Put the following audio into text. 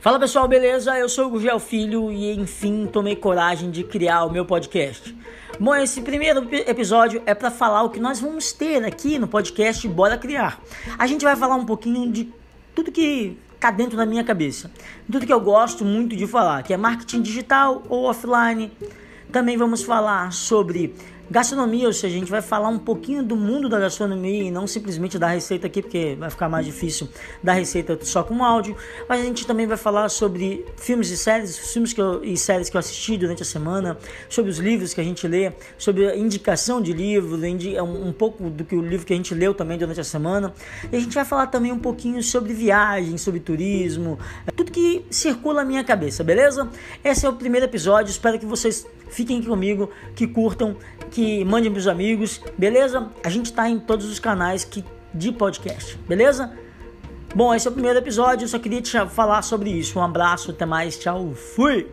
Fala pessoal, beleza? Eu sou o Gugel Filho e enfim tomei coragem de criar o meu podcast. Bom, esse primeiro episódio é para falar o que nós vamos ter aqui no podcast Bora Criar. A gente vai falar um pouquinho de tudo que tá dentro da minha cabeça, tudo que eu gosto muito de falar, que é marketing digital ou offline. Também vamos falar sobre Gastronomia, ou seja, a gente vai falar um pouquinho do mundo da gastronomia e não simplesmente da receita aqui, porque vai ficar mais difícil dar receita só com áudio. Mas a gente também vai falar sobre filmes e séries, filmes que eu, e séries que eu assisti durante a semana, sobre os livros que a gente lê, sobre a indicação de livro, um, um pouco do que o livro que a gente leu também durante a semana. E a gente vai falar também um pouquinho sobre viagem, sobre turismo, tudo que circula a minha cabeça, beleza? Esse é o primeiro episódio, espero que vocês fiquem comigo, que curtam, que mandem para os amigos, beleza? A gente está em todos os canais que, de podcast, beleza? Bom, esse é o primeiro episódio, só queria te falar sobre isso. Um abraço, até mais, tchau, fui!